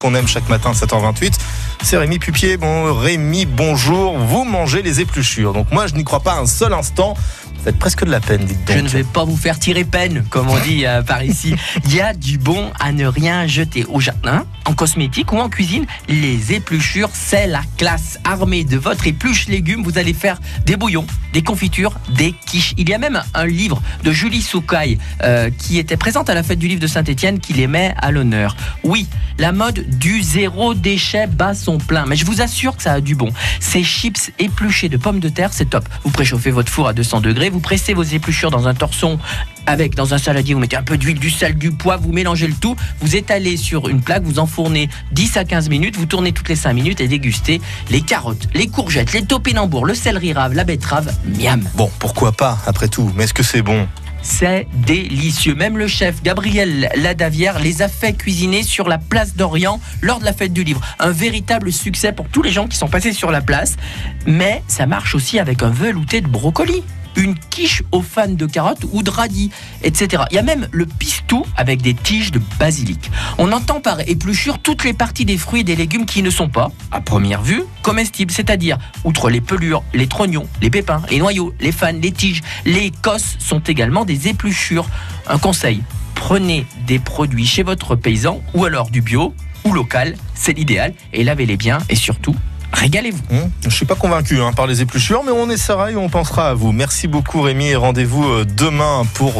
qu'on aime chaque matin à 7h28. C'est Rémi Pupier. Bon, Rémi, bonjour. Vous mangez les épluchures. Donc moi, je n'y crois pas un seul instant. Faites presque de la peine, dites donc. Je ne vais pas vous faire tirer peine, comme on dit euh, par ici. Il y a du bon à ne rien jeter au jardin, en cosmétique ou en cuisine. Les épluchures, c'est la classe. Armée de votre épluche légumes, vous allez faire des bouillons, des confitures, des quiches. Il y a même un livre de Julie Soukaï euh, qui était présente à la fête du livre de Saint-Étienne qui les met à l'honneur. Oui, la mode du zéro déchet bat son plein, mais je vous assure que ça a du bon. Ces chips épluchés de pommes de terre, c'est top. Vous préchauffez votre four à 200 degrés, vous pressez vos épluchures dans un torson avec dans un saladier, vous mettez un peu d'huile, du sel, du poivre, vous mélangez le tout, vous étalez sur une plaque, vous enfournez 10 à 15 minutes, vous tournez toutes les 5 minutes et dégustez les carottes, les courgettes, les topinambours, le céleri rave, la betterave, miam. Bon, pourquoi pas, après tout. Mais est-ce que c'est bon? C'est délicieux. Même le chef Gabriel Ladavière les a fait cuisiner sur la place d'Orient lors de la fête du livre. Un véritable succès pour tous les gens qui sont passés sur la place. Mais ça marche aussi avec un velouté de brocoli. Une quiche aux fans de carottes ou de radis, etc. Il y a même le pistou avec des tiges de basilic. On entend par épluchure toutes les parties des fruits et des légumes qui ne sont pas, à première vue, comestibles. C'est-à-dire, outre les pelures, les trognons, les pépins, les noyaux, les fans, les tiges, les cosses sont également des épluchures. Un conseil, prenez des produits chez votre paysan ou alors du bio ou local, c'est l'idéal, et lavez-les bien et surtout, régalez-vous. Hum, Je suis pas convaincu hein, par les épluchures, mais on essaiera et on pensera à vous. Merci beaucoup Rémi et rendez-vous euh, demain pour